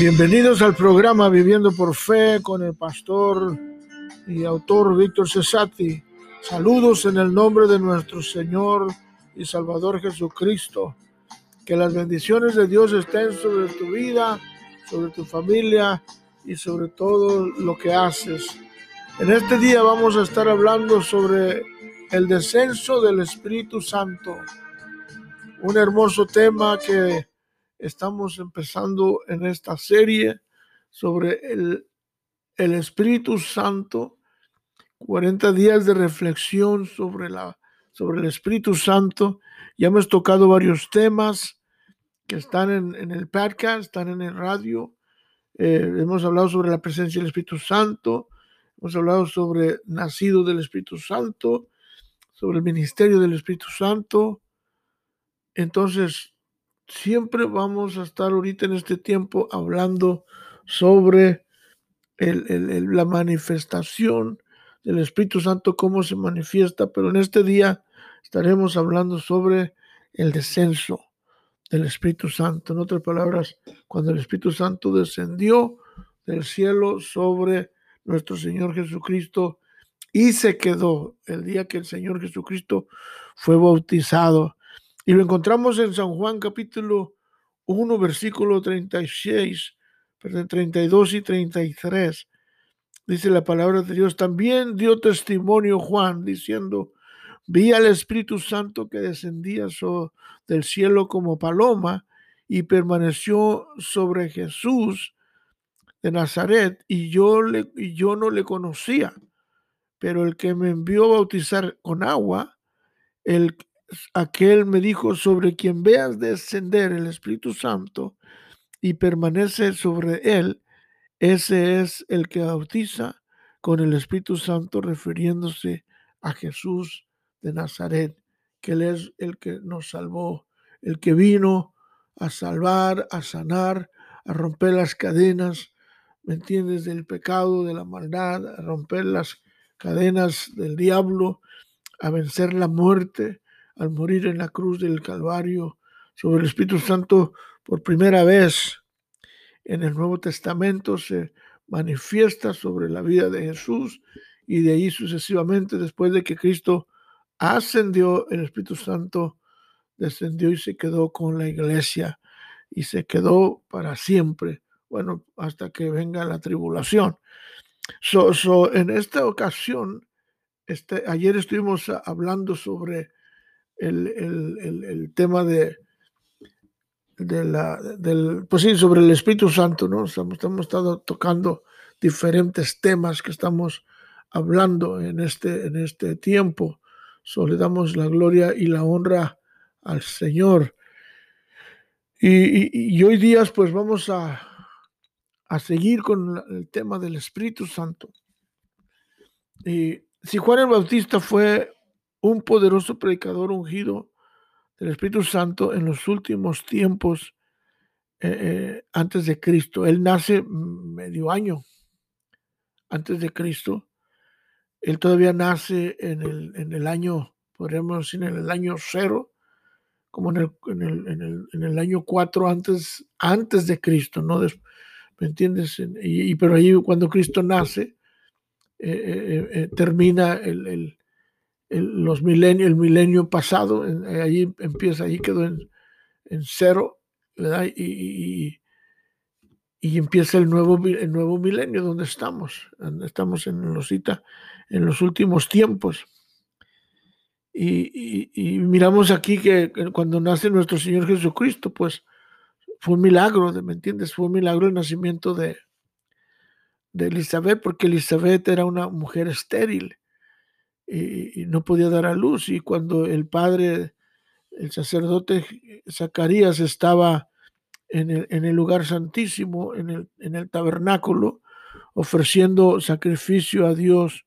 Bienvenidos al programa Viviendo por Fe con el pastor y autor Víctor Cesati. Saludos en el nombre de nuestro Señor y Salvador Jesucristo. Que las bendiciones de Dios estén sobre tu vida, sobre tu familia y sobre todo lo que haces. En este día vamos a estar hablando sobre el descenso del Espíritu Santo. Un hermoso tema que estamos empezando en esta serie sobre el, el Espíritu Santo. 40 días de reflexión sobre, la, sobre el Espíritu Santo. Ya hemos tocado varios temas que están en, en el podcast, están en el radio. Eh, hemos hablado sobre la presencia del Espíritu Santo. Hemos hablado sobre nacido del Espíritu Santo, sobre el ministerio del Espíritu Santo. Entonces, siempre vamos a estar ahorita en este tiempo hablando sobre la manifestación del Espíritu Santo, cómo se manifiesta, pero en este día estaremos hablando sobre el descenso del Espíritu Santo. En otras palabras, cuando el Espíritu Santo descendió del cielo sobre nuestro Señor Jesucristo y se quedó el día que el Señor Jesucristo fue bautizado y lo encontramos en San Juan capítulo 1, versículo 36, perdón, 32 y 33. Dice la palabra de Dios. También dio testimonio Juan diciendo, vi al Espíritu Santo que descendía del cielo como paloma y permaneció sobre Jesús de Nazaret y yo, le, y yo no le conocía, pero el que me envió a bautizar con agua, el, aquel me dijo, sobre quien veas descender el Espíritu Santo y permanece sobre él, ese es el que bautiza con el Espíritu Santo, refiriéndose a Jesús de Nazaret, que él es el que nos salvó, el que vino a salvar, a sanar, a romper las cadenas, ¿me entiendes?, del pecado, de la maldad, a romper las cadenas del diablo, a vencer la muerte, al morir en la cruz del Calvario sobre el Espíritu Santo por primera vez. En el Nuevo Testamento se manifiesta sobre la vida de Jesús y de ahí sucesivamente después de que Cristo ascendió el Espíritu Santo descendió y se quedó con la iglesia y se quedó para siempre bueno hasta que venga la tribulación. So, en esta ocasión este, ayer estuvimos hablando sobre el, tema de, de la, del, pues sí, sobre el Espíritu Santo, ¿no? Estamos, estado tocando diferentes temas que estamos hablando en este, en este tiempo. So, le damos la gloria y la honra al Señor. Y, y, hoy días pues vamos a, a, seguir con el tema del Espíritu Santo. Y si Juan el Bautista fue un poderoso predicador ungido del Espíritu Santo en los últimos tiempos eh, eh, antes de Cristo. Él nace medio año antes de Cristo. Él todavía nace en el, en el año, podríamos decir, en el año cero, como en el, en el, en el, en el año cuatro antes, antes de Cristo, ¿no? ¿Me entiendes? Y, pero ahí cuando Cristo nace, eh, termina el, los milenios, el milenio pasado, eh, ahí empieza, ahí quedó en, cero, ¿verdad? Y, y, empieza el nuevo, el nuevo milenio donde estamos, estamos en los, en los últimos tiempos. Y, miramos aquí que cuando nace nuestro Señor Jesucristo, pues fue un milagro, ¿me entiendes? Fue un milagro el nacimiento de, de Elizabeth, porque Elizabeth era una mujer estéril y, no podía dar a luz. Y cuando el padre, el sacerdote Zacarías estaba en el, en el lugar santísimo, en el, en el, tabernáculo, ofreciendo sacrificio a Dios,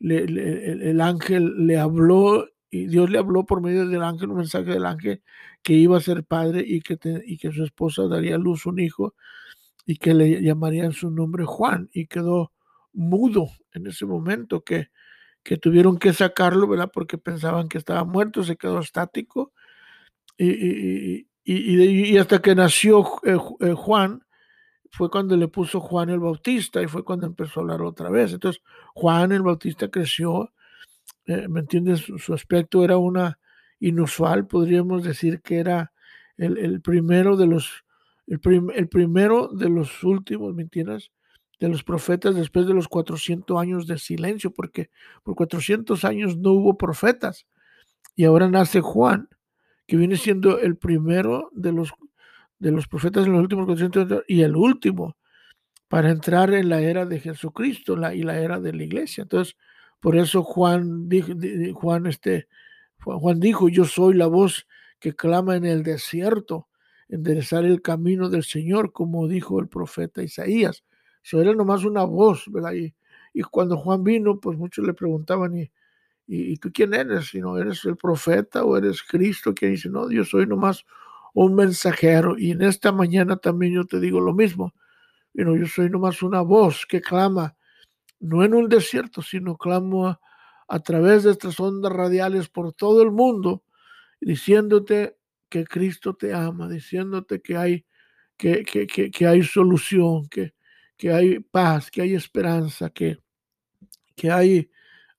el, ángel le habló y Dios le habló por medio del ángel, un mensaje del ángel, que iba a ser padre y que, y que su esposa daría a luz un hijo y que le llamarían su nombre Juan y quedó mudo en ese momento que que tuvieron que sacarlo, ¿verdad? Porque pensaban que estaba muerto, se quedó estático. Y, y, y, y hasta que nació eh, eh, Juan, fue cuando le puso Juan el Bautista y fue cuando empezó a hablar otra vez. Entonces, Juan el Bautista creció, eh, ¿me entiendes? Su, aspecto era una inusual, podríamos decir que era el, primero de los, el, el, primero de los últimos, ¿me entiendes? De los profetas después de los 400 años de silencio, porque por 400 años no hubo profetas. Y ahora nace Juan, que viene siendo el primero de los de los profetas en los últimos 400 y el último para entrar en la era de Jesucristo la, y la era de la iglesia. Entonces, por eso Juan dijo, Juan, este, Juan dijo, yo soy la voz que clama en el desierto, enderezar el camino del Señor, como dijo el profeta Isaías. Eso era nomás una voz, ¿verdad? Y, y cuando Juan vino, pues muchos le preguntaban, ¿y, y, tú quién eres? Si no eres el profeta o eres Cristo, que dice, no, yo soy nomás un mensajero. Y en esta mañana también yo te digo lo mismo. yo soy nomás una voz que clama, no en un desierto, sino clamo a, través de estas ondas radiales por todo el mundo, diciéndote que Cristo te ama, diciéndote que hay, que, que, que, hay solución, que, que hay paz, que hay esperanza, que, que hay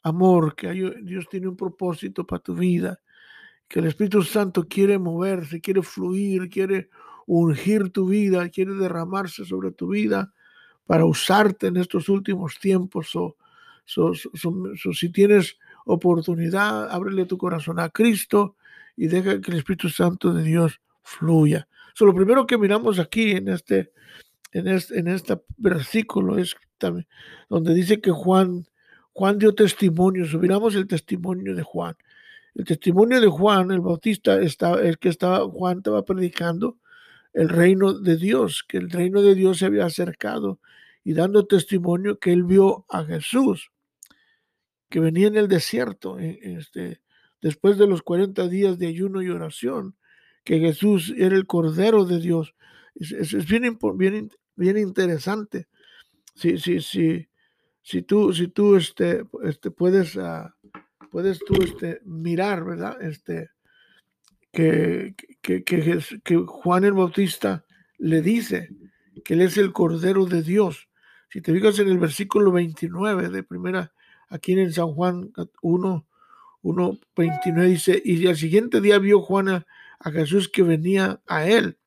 amor, que hay, Dios tiene un propósito para tu vida que el Espíritu Santo quiere moverse, quiere fluir, quiere ungir tu vida, quiere derramarse sobre tu vida para usarte en estos últimos tiempos. O, si tienes oportunidad, ábrele tu corazón a Cristo y deja que el Espíritu Santo de Dios fluya. So, lo primero que miramos aquí en este, en este, en este versículo es también, donde dice que Juan, Juan dio testimonio. Subiramos el testimonio de Juan. El testimonio de Juan el Bautista, está, el que estaba, Juan estaba predicando el reino de Dios, que el reino de Dios se había acercado y dando testimonio que él vio a Jesús, que venía en el desierto, eh, este, después de los 40 días de ayuno y oración, que Jesús era el Cordero de Dios. Es, bien, bien, bien, interesante. Si, si, si, si tú, si tú este, este puedes uh, puedes tú este, mirar, ¿verdad? Este, que, que, que, Juan el Bautista le dice que él es el Cordero de Dios. Si te fijas en el versículo 29 de primera, aquí en San Juan 1, 1, 29 dice, y al siguiente día vio Juan a, a Jesús que venía a él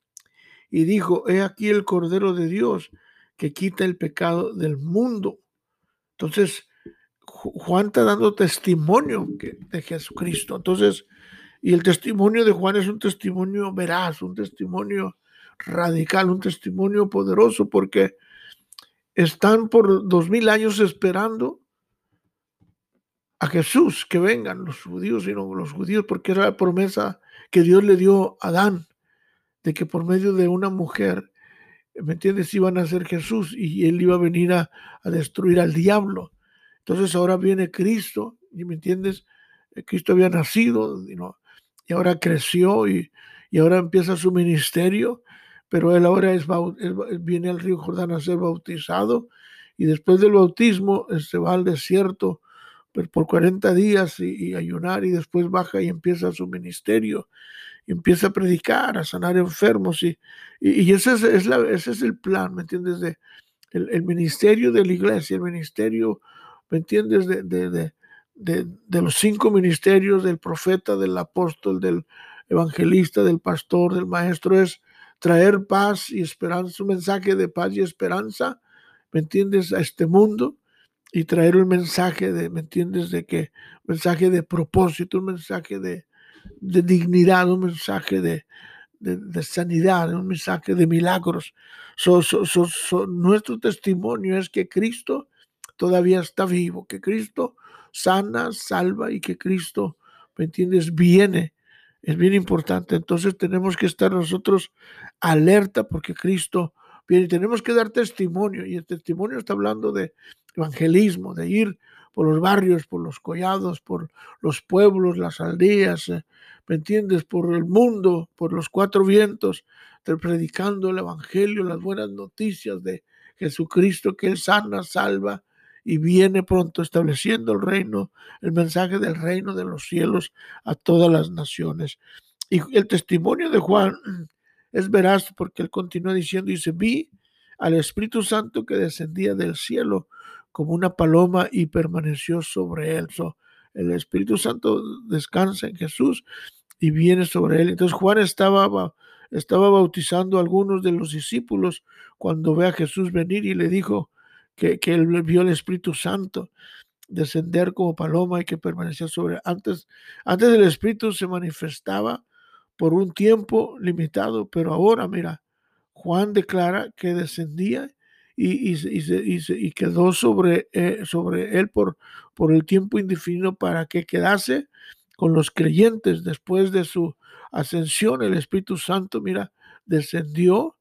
y dijo, he aquí el Cordero de Dios que quita el pecado del mundo. Entonces, Juan está dando testimonio de Jesucristo. Entonces, y el testimonio de Juan es un testimonio veraz, un testimonio radical, un testimonio poderoso, porque están por dos mil años esperando a Jesús que vengan los judíos y no los judíos, porque era la promesa que Dios le dio a Adán, de que por medio de una mujer, ¿me entiendes?, iban a ser Jesús y él iba a venir a destruir al diablo. Entonces ahora viene Cristo, ¿y me entiendes? Eh, Cristo había nacido y ahora creció y, ahora empieza su ministerio, pero él ahora es, viene al río Jordán a ser bautizado y después del bautismo se este, va al desierto por 40 días y, ayunar y después baja y empieza su ministerio empieza a predicar, a sanar enfermos y, y, ese, es, ese es el plan, ¿me entiendes? De, el, ministerio de la iglesia, el ministerio ¿me entiendes? De, de, de, de, los cinco ministerios del profeta, del apóstol, del evangelista, del pastor, del maestro, es traer paz y esperanza, un mensaje de paz y esperanza, ¿me entiendes? A este mundo y traer un mensaje de, ¿me entiendes? De que, mensaje de propósito, un mensaje de, de dignidad, un mensaje de, de, sanidad, un mensaje de milagros. So, nuestro testimonio es que Cristo todavía está vivo, que Cristo sana, salva y que Cristo, ¿me entiendes?, viene. Es bien importante. Entonces tenemos que estar nosotros alerta porque Cristo viene. Tenemos que dar testimonio y el testimonio está hablando de evangelismo, de ir por los barrios, por los collados, por los pueblos, las aldeas, eh, ¿me entiendes? Por el mundo, por los cuatro vientos, predicando el Evangelio, las buenas noticias de Jesucristo, que Él sana, salva y viene pronto estableciendo el reino, el mensaje del reino de los cielos a todas las naciones. Y el testimonio de Juan es veraz porque él continúa diciendo, dice, vi al Espíritu Santo que descendía del cielo como una paloma y permaneció sobre él. el Espíritu Santo descansa en Jesús y viene sobre él. Entonces Juan estaba, estaba bautizando a algunos de los discípulos cuando ve a Jesús venir y le dijo que, que él vio el Espíritu Santo descender como paloma y que permanecía sobre. Antes, antes el Espíritu se manifestaba por un tiempo limitado, pero ahora, mira, Juan declara que descendía y, y, quedó sobre, eh, sobre él por, por el tiempo indefinido para que quedase con los creyentes después de su ascensión. El Espíritu Santo, mira, descendió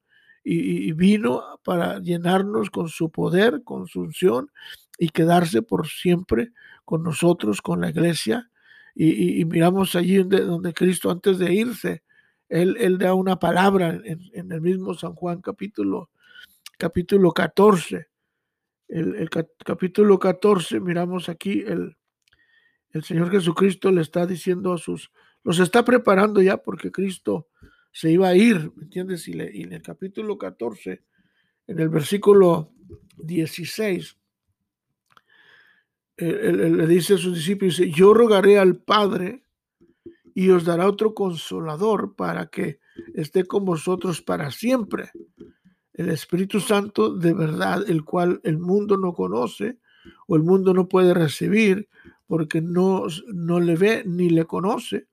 y, vino para llenarnos con su poder, con su unción y quedarse por siempre con nosotros, con la iglesia. Y, miramos allí donde, donde, Cristo antes de irse, él, él da una palabra en, el mismo San Juan capítulo, capítulo 14. El, capítulo 14, miramos aquí el, el Señor Jesucristo le está diciendo a sus, los está preparando ya porque Cristo se iba a ir, ¿me entiendes? Y, en el capítulo 14, en el versículo 16, él, le dice a sus discípulos, dice, yo rogaré al Padre y os dará otro consolador para que esté con vosotros para siempre. El Espíritu Santo de verdad, el cual el mundo no conoce o el mundo no puede recibir porque no, no le ve ni le conoce,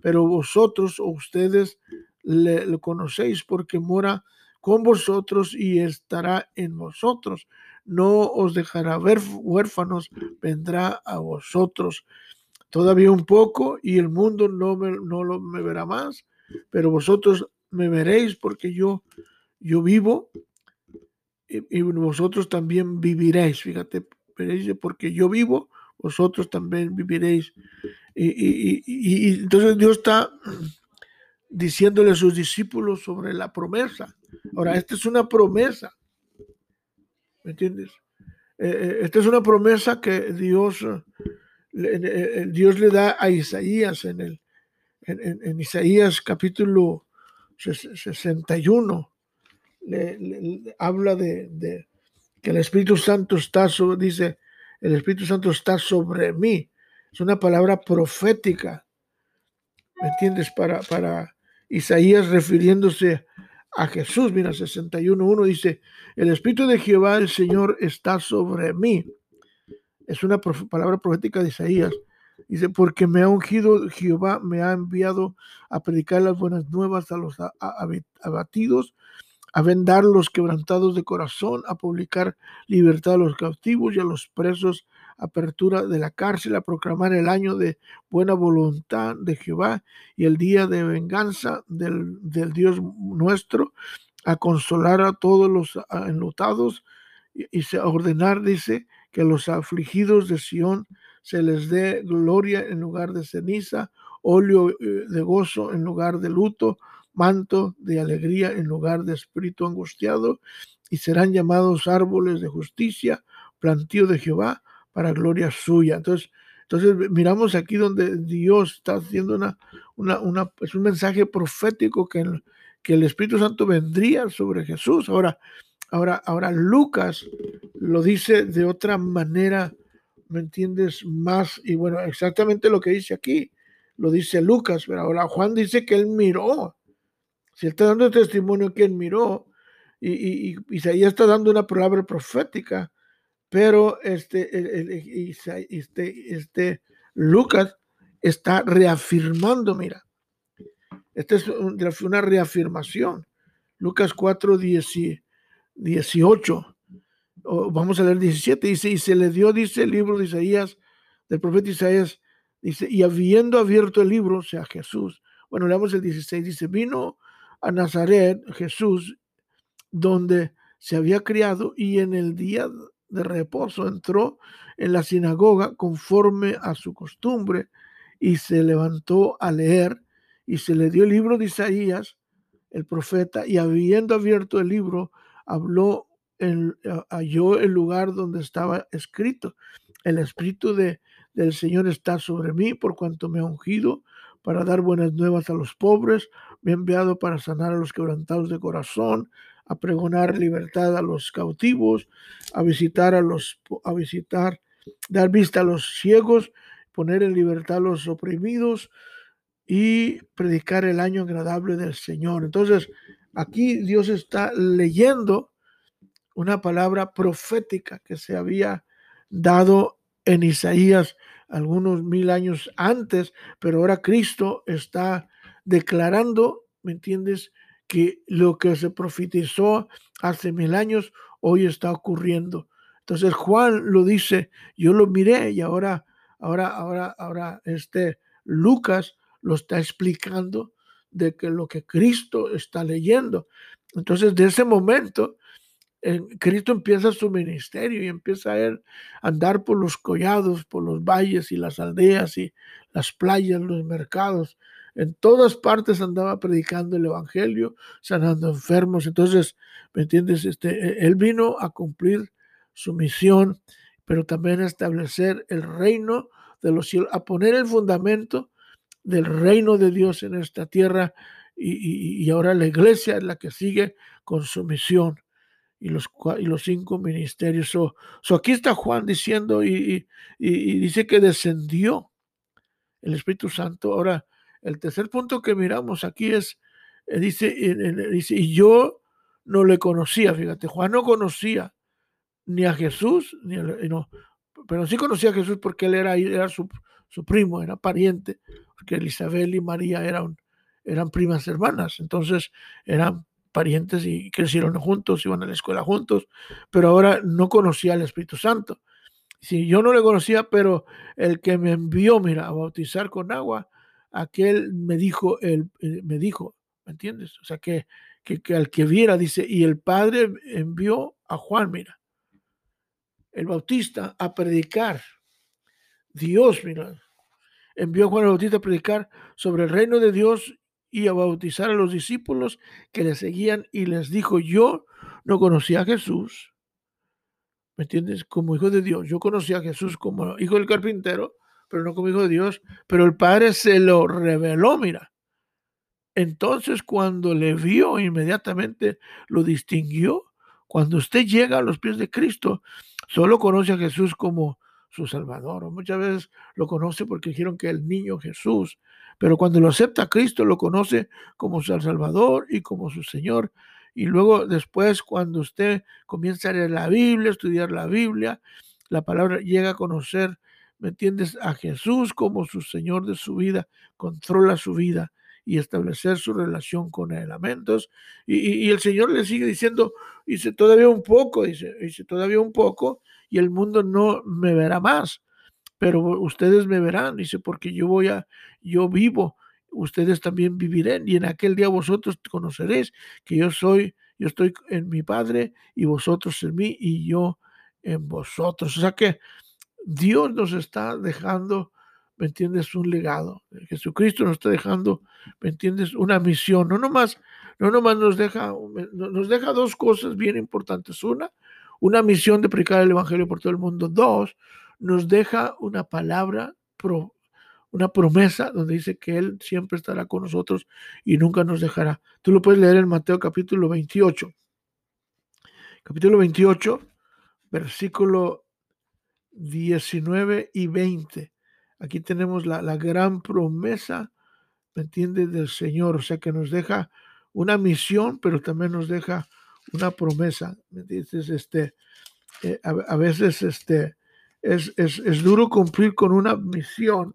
pero vosotros o ustedes le, conocéis porque mora con vosotros y estará en vosotros. No os dejará ver huérfanos, vendrá a vosotros. Todavía un poco y el mundo no me, no lo, me verá más, pero vosotros me veréis porque yo, yo vivo y, vosotros también viviréis. Fíjate, porque yo vivo, vosotros también viviréis. Y, entonces Dios está diciéndole a sus discípulos sobre la promesa. Ahora, esta es una promesa. ¿Me entiendes? Eh, eh, esta es una promesa que Dios, eh, Dios le da a Isaías en, el, en, Isaías capítulo 61. Le, habla de, que el Espíritu Santo está sobre, dice, el Espíritu Santo está sobre mí. Es una palabra profética, ¿me entiendes? Para, para Isaías refiriéndose a Jesús. Mira, 61.1 dice, el Espíritu de Jehová, el Señor, está sobre mí. Es una palabra profética de Isaías. Dice, porque me ha ungido Jehová, me ha enviado a predicar las buenas nuevas a los abatidos, a vendar los quebrantados de corazón, a publicar libertad a los cautivos y a los presos, apertura de la cárcel, a proclamar el año de buena voluntad de Jehová y el día de venganza del, Dios nuestro, a consolar a todos los enlutados y, y a ordenar, dice, que los afligidos de Sión se les dé gloria en lugar de ceniza, óleo eh, de gozo en lugar de luto, manto de alegría en lugar de espíritu angustiado, y serán llamados árboles de justicia, plantío de Jehová, para gloria suya. Entonces, entonces miramos aquí donde Dios está haciendo una, una, es un mensaje profético que el, que el Espíritu Santo vendría sobre Jesús. Ahora, ahora, ahora Lucas lo dice de otra manera, ¿me entiendes? Más, y bueno, exactamente lo que dice aquí, lo dice Lucas, pero ahora Juan dice que él miró si está dando testimonio que él miró, y, Isaías está dando una palabra profética, pero este, este, este Lucas está reafirmando, mira, esta es una reafirmación. Lucas 4, 18, vamos a leer 17, dice, y se le dio, dice el libro de Isaías, del profeta Isaías, dice, y habiendo abierto el libro, o sea, Jesús, bueno, leamos el 16, dice, vino a Nazaret, Jesús, donde se había criado, y en el día de reposo entró en la sinagoga conforme a su costumbre, y se levantó a leer, y se le dio el libro de Isaías, el profeta, y habiendo abierto el libro, habló, halló el lugar donde estaba escrito, el Espíritu de, del Señor está sobre mí, por cuanto me ha ungido para dar buenas nuevas a los pobres, me enviado para sanar a los quebrantados de corazón, a pregonar libertad a los cautivos, a visitar a los, a visitar, dar vista a los ciegos, poner en libertad a los oprimidos y predicar el año agradable del Señor. Entonces, aquí Dios está leyendo una palabra profética que se había dado en Isaías algunos mil años antes, pero ahora Cristo está declarando, ¿me entiendes? Que lo que se profetizó hace mil años hoy está ocurriendo. Entonces Juan lo dice, yo lo miré y ahora, ahora, ahora, ahora, este Lucas lo está explicando de que lo que Cristo está leyendo. Entonces, de ese momento, Cristo empieza su ministerio y empieza a andar por los collados, por los valles y las aldeas y las playas, los mercados. En todas partes andaba predicando el evangelio, sanando enfermos. Entonces, ¿me entiendes? Este, e, él vino a cumplir su misión, pero también a establecer el reino de los cielos, a poner el fundamento del reino de Dios en esta tierra. Y, y ahora la iglesia es la que sigue con su misión y los, y los cinco ministerios. So, aquí está Juan diciendo y, y, dice que descendió el Espíritu Santo. Ahora, el tercer punto que miramos aquí es, eh, dice, dice, y yo no le conocía, fíjate, Juan no conocía ni a Jesús, ni no, pero sí conocía a Jesús porque él era, era su, su primo, era pariente, porque Elizabeth y María eran, eran primas hermanas, entonces eran parientes y crecieron juntos, iban a la escuela juntos, pero ahora no conocía al Espíritu Santo. Si yo no le conocía, pero el que me envió, mira, a bautizar con agua, aquel me dijo, él eh, me dijo, ¿me entiendes? O sea, que, que, que, al que viera, dice, y el Padre envió a Juan, mira, el Bautista, a predicar. Dios, mira, envió a Juan el Bautista a predicar sobre el reino de Dios y a bautizar a los discípulos que le seguían y les dijo, yo no conocía a Jesús, ¿me entiendes? Como hijo de Dios. Yo conocía a Jesús como hijo del carpintero, pero no como hijo de Dios, pero el Padre se lo reveló, mira. Entonces cuando le vio, inmediatamente lo distinguió. Cuando usted llega a los pies de Cristo, solo conoce a Jesús como su Salvador. O muchas veces lo conoce porque dijeron que el niño Jesús pero cuando lo acepta Cristo, lo conoce como su Salvador y como su Señor. Y luego después, cuando usted comienza a leer la Biblia, estudiar la Biblia, la palabra llega a conocer, ¿me entiendes? A Jesús como su Señor de su vida, controla su vida y establecer su relación con él. Amén. y, el Señor le sigue diciendo, dice, todavía un poco, dice, dice, todavía un poco, y el mundo no me verá más pero ustedes me verán, dice, porque yo voy a, yo vivo, ustedes también vivirán, y en aquel día vosotros conoceréis que yo soy, yo estoy en mi Padre, y vosotros en mí, y yo en vosotros. O sea que Dios nos está dejando, ¿me entiendes? Un legado. Jesucristo nos está dejando, ¿me entiendes? Una misión. No nomás, no nomás nos deja, nos deja dos cosas bien importantes. Una, una misión de predicar el Evangelio por todo el mundo. Dos, nos deja una palabra, una promesa donde dice que Él siempre estará con nosotros y nunca nos dejará. Tú lo puedes leer en Mateo capítulo 28. Capítulo 28, versículo 19 y 20. Aquí tenemos la, gran promesa, ¿me entiendes?, del Señor. O sea, que nos deja una misión, pero también nos deja una promesa. ¿Me entiendes? Este, eh, a, veces este, es, es, duro cumplir con una misión.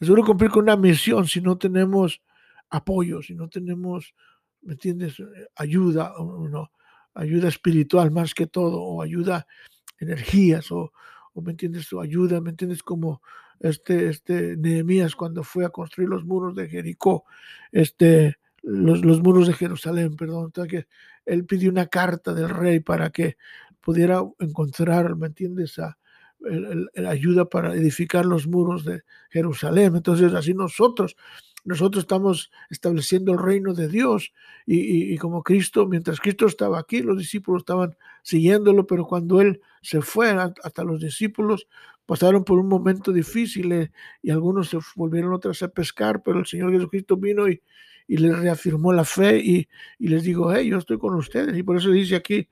Es duro cumplir con una misión si no tenemos apoyo, si no tenemos, ¿me entiendes? Ayuda, o no, ayuda espiritual más que todo, o ayuda energías, o, o ¿me entiendes? O ayuda, ¿me entiendes? Como este, este Nehemías cuando fue a construir los muros de Jericó, este, los, los muros de Jerusalén, perdón, que él pidió una carta del rey para que pudiera encontrar, ¿me entiendes? El, ayuda para edificar los muros de Jerusalén. Entonces, así nosotros, nosotros estamos estableciendo el reino de Dios y, como Cristo, mientras Cristo estaba aquí, los discípulos estaban siguiéndolo, pero cuando Él se fue, hasta los discípulos pasaron por un momento difícil eh, y algunos se volvieron otras a pescar, pero el Señor Jesucristo vino y, y les reafirmó la fe y, les dijo, hey, yo estoy con ustedes. Y por eso dice aquí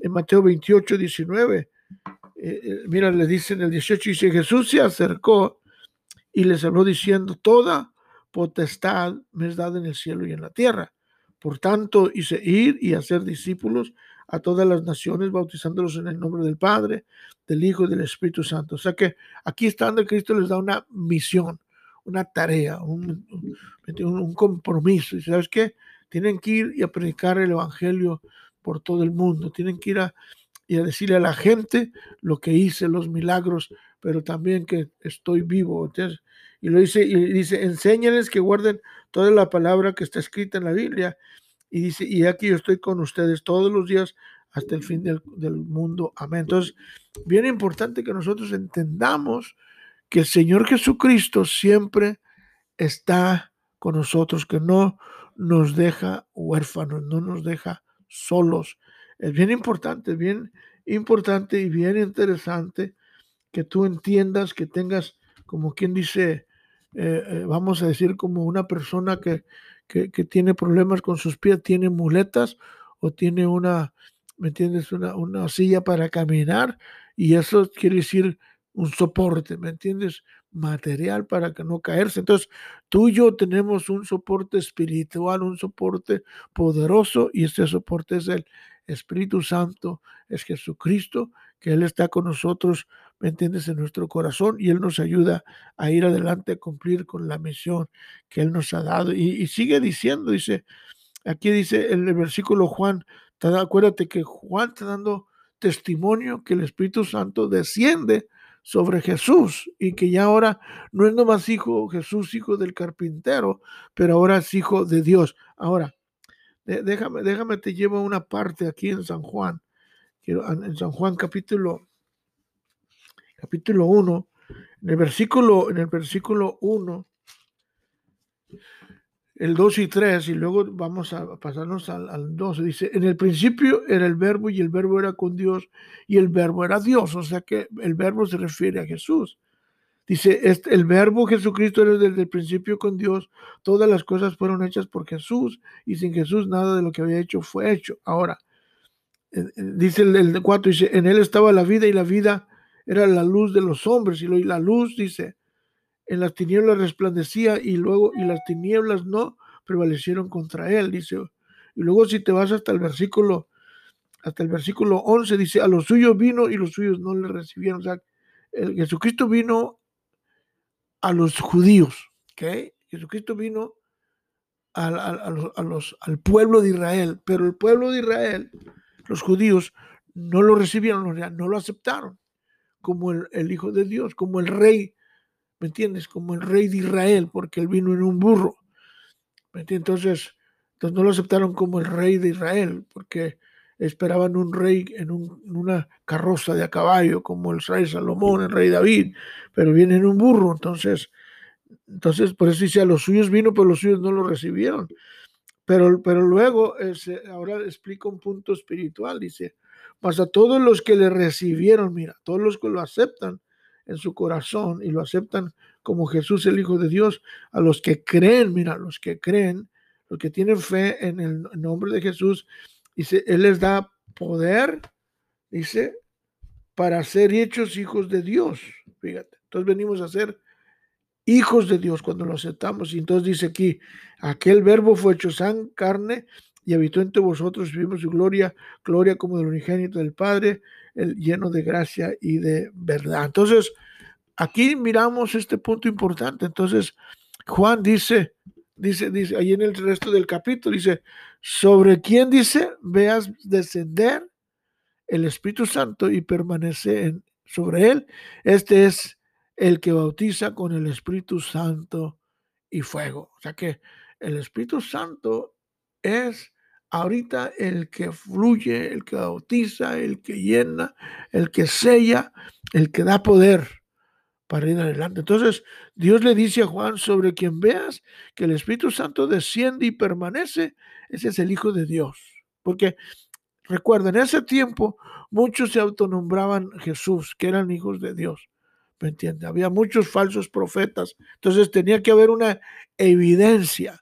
en Mateo 28, 19, eh, eh, mira, le dice en el 18, dice, Jesús se acercó y les habló diciendo, toda potestad me es dada en el cielo y en la tierra. Por tanto, hice ir y hacer discípulos a todas las naciones, bautizándolos en el nombre del Padre, del Hijo y del Espíritu Santo. O sea que aquí está donde Cristo les da una misión, una tarea, un, compromiso. Y sabes qué? Tienen que ir y predicar el Evangelio por todo el mundo. Tienen que ir a, y a decirle a la gente lo que hice, los milagros, pero también que estoy vivo. y lo dice, y dice, enséñales que guarden toda la palabra que está escrita en la Biblia. Y dice, y aquí yo estoy con ustedes todos los días hasta el fin del, del mundo. Amén. Entonces, bien importante que nosotros entendamos que el Señor Jesucristo siempre está con nosotros, que no nos deja huérfanos, no nos deja solos. Es bien importante, bien importante y bien interesante que tú entiendas, que tengas, como quien dice, eh, eh, vamos a decir, como una persona que, que, tiene problemas con sus pies, tiene muletas o tiene una, ¿me entiendes? Una, una silla para caminar y eso quiere decir un soporte, ¿me entiendes? Material para que no caerse. Entonces, tú y yo tenemos un soporte espiritual, un soporte poderoso y este soporte es el Espíritu Santo, es Jesucristo, que Él está con nosotros, ¿me entiendes? En nuestro corazón y Él nos ayuda a ir adelante a cumplir con la misión que Él nos ha dado. Y, sigue diciendo, dice, aquí dice en el versículo Juan, acuérdate que Juan está dando testimonio que el Espíritu Santo desciende sobre Jesús y que ya ahora no es nomás hijo Jesús, hijo del carpintero, pero ahora es hijo de Dios. Ahora, déjame, déjame te llevo una parte aquí en San Juan, en San Juan capítulo, capítulo 1, en el versículo, en el versículo 1, el 2 y 3, y luego vamos a pasarnos al, al 12. Dice, en el principio era el verbo y el verbo era con Dios y el verbo era Dios. O sea que el verbo se refiere a Jesús. Dice, este, el verbo Jesucristo era desde el principio con Dios. Todas las cosas fueron hechas por Jesús y sin Jesús nada de lo que había hecho fue hecho. Ahora, dice el, el 4, dice, en él estaba la vida y la vida era la luz de los hombres. Y la luz, dice, en las tinieblas resplandecía y luego, y las tinieblas no prevalecieron contra él, dice. Y luego si te vas hasta el versículo, hasta el versículo 11, dice, a los suyos vino y los suyos no le recibieron. O sea, el Jesucristo vino a los judíos, ¿ok? Jesucristo vino al pueblo de Israel, pero el pueblo de Israel, los judíos, no lo recibieron, no lo aceptaron como el, el Hijo de Dios, como el Rey ¿me entiendes? Como el rey de Israel, porque él vino en un burro. ¿me Entonces, entonces no lo aceptaron como el rey de Israel, porque esperaban un rey en, una carroza de a caballo, como el rey Salomón, el rey David, pero viene en un burro. Entonces, entonces por eso dice, a los suyos vino, pero los suyos no lo recibieron. Pero, pero luego, ahora explica un punto espiritual, dice, mas a todos los que le recibieron, mira, todos los que lo aceptan, en su corazón y lo aceptan como Jesús el Hijo de Dios, a los que creen, mira, los que creen, los que tienen fe en el nombre de Jesús, dice, Él les da poder, dice, para ser hechos hijos de Dios. Fíjate, entonces venimos a ser hijos de Dios cuando lo aceptamos. Y entonces dice aquí, aquel verbo fue hecho san carne y habitó entre vosotros, vimos su gloria, gloria como del unigénito del Padre, el lleno de gracia y de verdad. Entonces, aquí miramos este punto importante. Entonces, Juan dice, dice, dice, ahí en el resto del capítulo, dice, sobre quién dice, veas descender el Espíritu Santo y permanece en, sobre él. Este es el que bautiza con el Espíritu Santo y fuego. O sea que el Espíritu Santo es ahorita el que fluye, el que bautiza, el que llena, el que sella, el que da poder para ir adelante. Entonces, Dios le dice a Juan, sobre quien veas que el Espíritu Santo desciende y permanece, ese es el Hijo de Dios. Porque recuerda, en ese tiempo muchos se autonombraban Jesús, que eran hijos de Dios. ¿Me entiende? Había muchos falsos profetas. Entonces tenía que haber una evidencia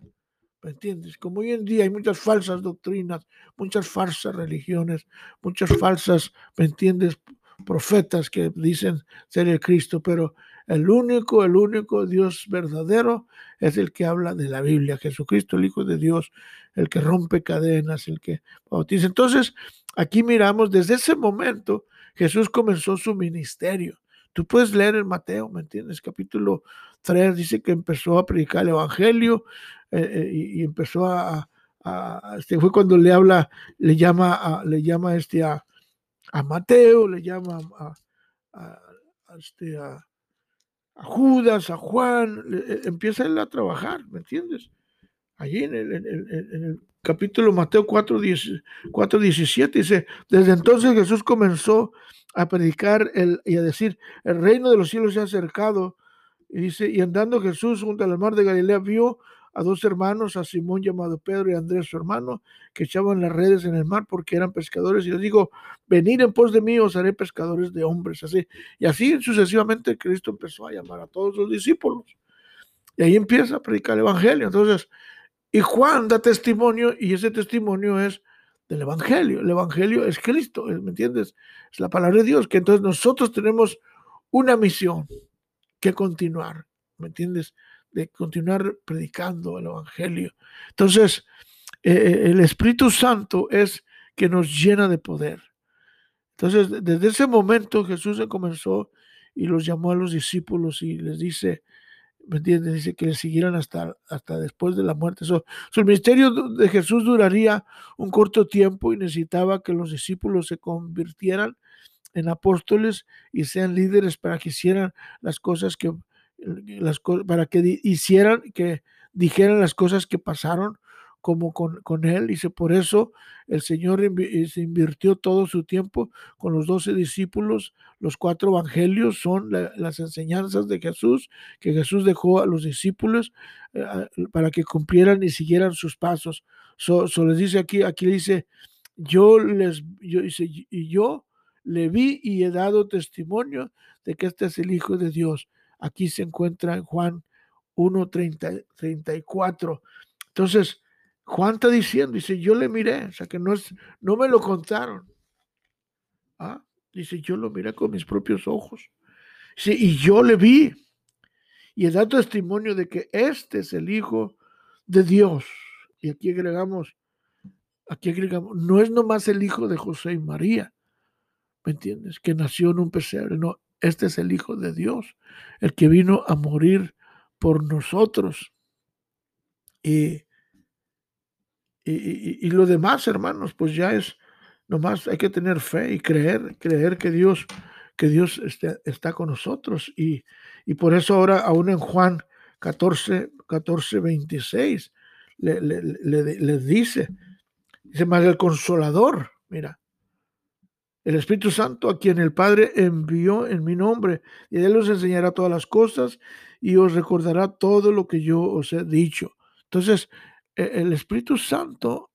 ¿Me entiendes? Como hoy en día hay muchas falsas doctrinas, muchas falsas religiones, muchas falsas, ¿me entiendes? Profetas que dicen ser el Cristo, pero el único, el único Dios verdadero es el que habla de la Biblia, Jesucristo, el Hijo de Dios, el que rompe cadenas, el que bautiza. Entonces, aquí miramos, desde ese momento Jesús comenzó su ministerio. Tú puedes leer en Mateo, ¿me entiendes? Capítulo 3 dice que empezó a predicar el Evangelio eh, eh, y, empezó a, este, fue cuando le habla, le llama a, le llama este a, Mateo, le llama a, este, a, Judas, a Juan, eh, empieza él a trabajar, ¿me entiendes? Allí en el, en el capítulo Mateo 4, 4, 17 dice, desde entonces Jesús comenzó a predicar el, y a decir, el reino de los cielos se ha acercado. Y dice, y andando Jesús junto al mar de Galilea vio a dos hermanos, a Simón llamado Pedro y a Andrés su hermano, que echaban las redes en el mar porque eran pescadores. Y les digo, venid en pos de mí, os haré pescadores de hombres. Así. Y así sucesivamente Cristo empezó a llamar a todos los discípulos. Y ahí empieza a predicar el Evangelio. Entonces, y Juan da testimonio y ese testimonio es del Evangelio. El Evangelio es Cristo, ¿me entiendes? Es la palabra de Dios, que entonces nosotros tenemos una misión que continuar, ¿me entiendes? De continuar predicando el Evangelio. Entonces, eh, el Espíritu Santo es que nos llena de poder. Entonces, desde ese momento Jesús se comenzó y los llamó a los discípulos y les dice, ¿me entiendes? Dice que le siguieran hasta, hasta después de la muerte. So, el ministerio de Jesús duraría un corto tiempo y necesitaba que los discípulos se convirtieran en apóstoles y sean líderes para que hicieran las cosas que, las, para que hicieran, que dijeran las cosas que pasaron como con, con él. Dice, por eso el Señor eh, se invirtió todo su tiempo con los doce discípulos. Los cuatro evangelios son las enseñanzas de Jesús que Jesús dejó a los discípulos eh, para que cumplieran y siguieran sus pasos. So, les dice aquí, aquí dice, yo les, yo, y yo le vi y he dado testimonio de que este es el Hijo de Dios. Aquí se encuentra en Juan 1, 34. Entonces, Juan está diciendo, dice, yo le miré, o sea que no, es, no me lo contaron. ¿Ah? Dice, yo lo miré con mis propios ojos. Dice, y yo le vi. Y dado testimonio de que este es el Hijo de Dios. Y aquí agregamos, aquí agregamos, no es nomás el Hijo de José y María, ¿me entiendes? Que nació en un pesebre, no, este es el Hijo de Dios, el que vino a morir por nosotros. Y y, lo demás, hermanos, pues ya es, nomás hay que tener fe y creer, creer que Dios, que Dios está, está con nosotros. Y, y, por eso ahora, aún en Juan 14, 14, 26, le, le, le, dice, dice más el consolador, mira, el Espíritu Santo a quien el Padre envió en mi nombre, y Él os enseñará todas las cosas y os recordará todo lo que yo os he dicho. Entonces, e-, el Espíritu Santo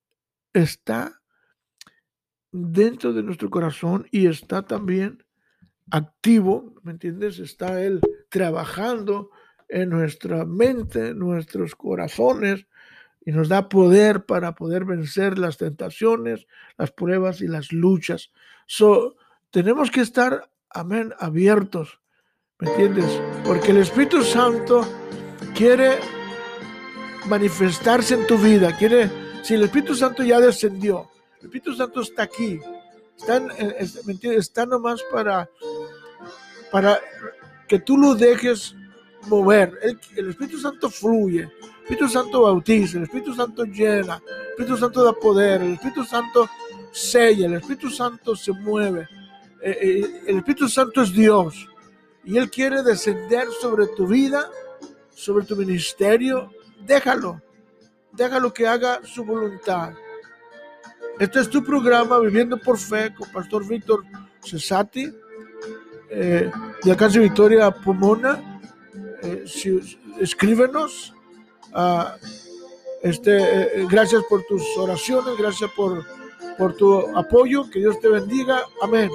está dentro de nuestro corazón y está también activo, ¿me entiendes? Está Él trabajando en nuestra mente, en nuestros corazones, y nos da poder para poder vencer las tentaciones, las pruebas y las luchas. So, tenemos que estar, amén, abiertos, ¿me entiendes? Porque el Espíritu Santo quiere manifestarse en tu vida, quiere, si el Espíritu Santo ya descendió, el Espíritu Santo está aquí, está, está nomás para, para que tú lo dejes mover. El, Espíritu Santo fluye, Espíritu Santo bautiza, el Espíritu Santo llena, el Espíritu Santo da poder, el Espíritu Santo sella, el Espíritu Santo se mueve. Eh, eh, el Espíritu Santo es Dios y Él quiere descender sobre tu vida, sobre tu ministerio, déjalo, déjalo que haga su voluntad. Este es tu programa Viviendo por Fe con Pastor Víctor Cesati, eh, de de Victoria Pomona. Eh, escríbenos. Este, eh, gracias por tus oraciones, gracias por, por tu apoyo. Que Dios te bendiga. Amén.